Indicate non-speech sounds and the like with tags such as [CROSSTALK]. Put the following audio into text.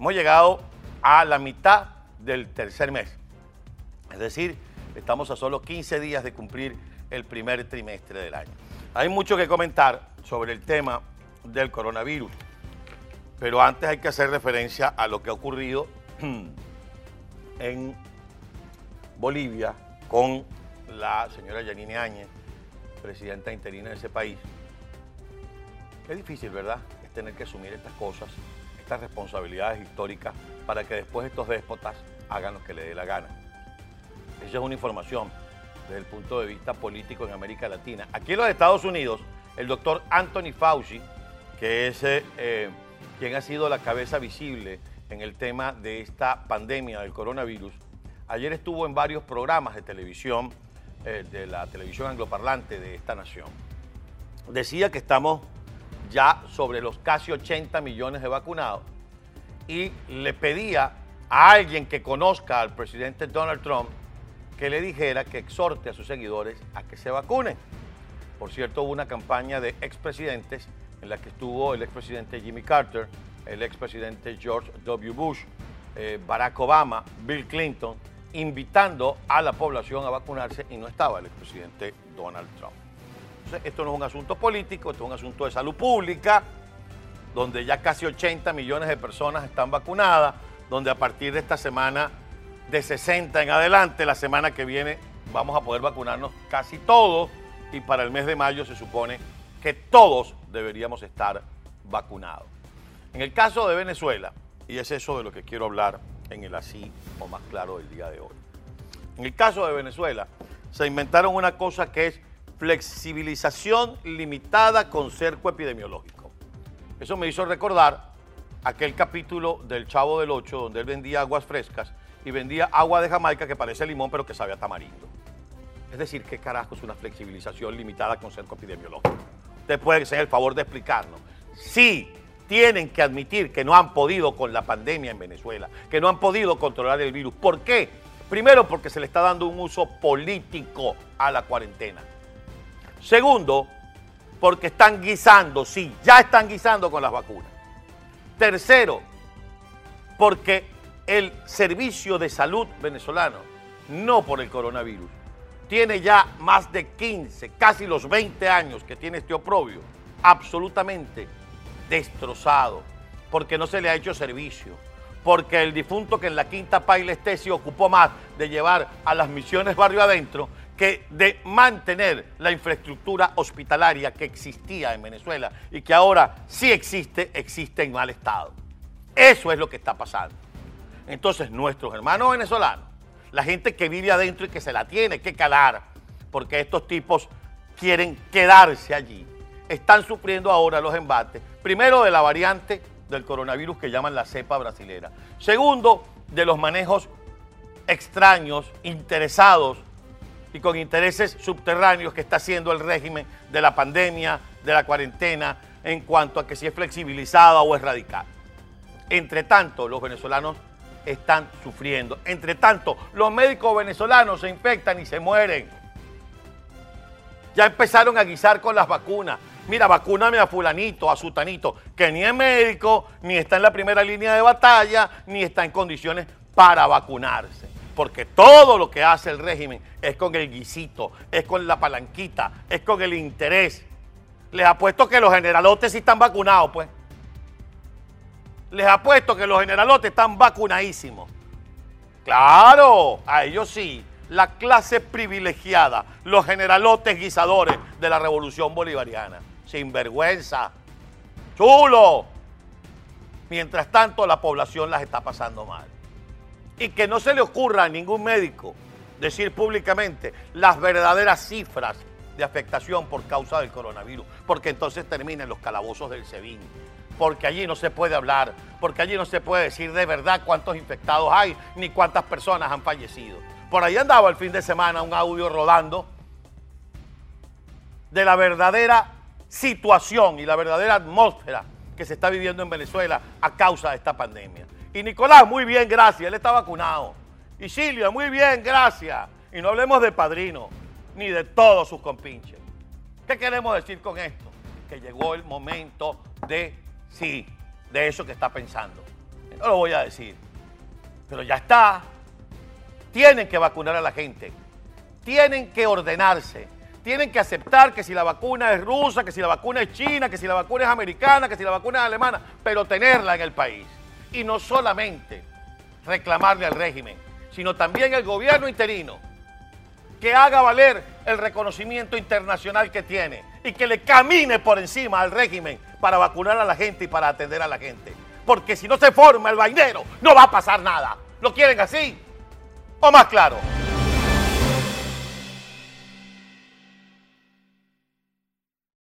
Hemos llegado a la mitad del tercer mes. Es decir, estamos a solo 15 días de cumplir el primer trimestre del año. Hay mucho que comentar sobre el tema del coronavirus, pero antes hay que hacer referencia a lo que ha ocurrido [CLEARS THROAT] en Bolivia con la señora Yanine Áñez, presidenta interina de ese país. Qué difícil, ¿verdad? Es tener que asumir estas cosas, estas responsabilidades históricas para que después estos déspotas hagan lo que les dé la gana. Esa es una información desde el punto de vista político en América Latina. Aquí en los Estados Unidos, el doctor Anthony Fauci, que es eh, eh, quien ha sido la cabeza visible en el tema de esta pandemia del coronavirus, ayer estuvo en varios programas de televisión, eh, de la televisión angloparlante de esta nación. Decía que estamos ya sobre los casi 80 millones de vacunados y le pedía a alguien que conozca al presidente Donald Trump que le dijera que exhorte a sus seguidores a que se vacunen. Por cierto, hubo una campaña de expresidentes en la que estuvo el expresidente Jimmy Carter, el expresidente George W. Bush, eh, Barack Obama, Bill Clinton, invitando a la población a vacunarse y no estaba el expresidente Donald Trump. Esto no es un asunto político, esto es un asunto de salud pública, donde ya casi 80 millones de personas están vacunadas, donde a partir de esta semana de 60 en adelante, la semana que viene vamos a poder vacunarnos casi todos y para el mes de mayo se supone que todos deberíamos estar vacunados. En el caso de Venezuela, y es eso de lo que quiero hablar en el así o más claro del día de hoy. En el caso de Venezuela, se inventaron una cosa que es flexibilización limitada con cerco epidemiológico. Eso me hizo recordar aquel capítulo del Chavo del Ocho donde él vendía aguas frescas y vendía agua de Jamaica que parece limón pero que sabe a tamarindo. Es decir, ¿qué carajo es una flexibilización limitada con cerco epidemiológico? Usted puede hacer el favor de explicarnos. Sí, tienen que admitir que no han podido con la pandemia en Venezuela, que no han podido controlar el virus. ¿Por qué? Primero, porque se le está dando un uso político a la cuarentena. Segundo, porque están guisando, sí, ya están guisando con las vacunas. Tercero, porque el servicio de salud venezolano, no por el coronavirus, tiene ya más de 15, casi los 20 años que tiene este oprobio, absolutamente destrozado, porque no se le ha hecho servicio, porque el difunto que en la quinta paila esté se ocupó más de llevar a las misiones barrio adentro que de mantener la infraestructura hospitalaria que existía en Venezuela y que ahora sí existe, existe en mal estado. Eso es lo que está pasando. Entonces, nuestros hermanos venezolanos, la gente que vive adentro y que se la tiene que calar, porque estos tipos quieren quedarse allí, están sufriendo ahora los embates, primero de la variante del coronavirus que llaman la cepa brasilera, segundo, de los manejos extraños, interesados y con intereses subterráneos que está haciendo el régimen de la pandemia, de la cuarentena, en cuanto a que si es flexibilizada o es radical. Entre tanto, los venezolanos están sufriendo. Entre tanto, los médicos venezolanos se infectan y se mueren. Ya empezaron a guisar con las vacunas. Mira, vacúname a fulanito, a sutanito, que ni es médico, ni está en la primera línea de batalla, ni está en condiciones para vacunarse. Porque todo lo que hace el régimen es con el guisito, es con la palanquita, es con el interés. Les apuesto que los generalotes sí están vacunados, pues les apuesto que los generalotes están vacunadísimos. Claro, a ellos sí, la clase privilegiada, los generalotes guisadores de la revolución bolivariana. Sin vergüenza, chulo. Mientras tanto, la población las está pasando mal. Y que no se le ocurra a ningún médico decir públicamente las verdaderas cifras de afectación por causa del coronavirus, porque entonces terminan los calabozos del SEBIN porque allí no se puede hablar, porque allí no se puede decir de verdad cuántos infectados hay, ni cuántas personas han fallecido. Por ahí andaba el fin de semana un audio rodando de la verdadera situación y la verdadera atmósfera que se está viviendo en Venezuela a causa de esta pandemia. Y Nicolás, muy bien, gracias, él está vacunado. Y Silvia, muy bien, gracias. Y no hablemos de padrino, ni de todos sus compinches. ¿Qué queremos decir con esto? Que llegó el momento de Sí, de eso que está pensando. no lo voy a decir, pero ya está. Tienen que vacunar a la gente, tienen que ordenarse, tienen que aceptar que si la vacuna es rusa, que si la vacuna es china, que si la vacuna es americana, que si la vacuna es alemana, pero tenerla en el país. Y no solamente reclamarle al régimen, sino también el gobierno interino que haga valer el reconocimiento internacional que tiene y que le camine por encima al régimen para vacunar a la gente y para atender a la gente. Porque si no se forma el vainero, no va a pasar nada. ¿Lo quieren así? ¿O más claro?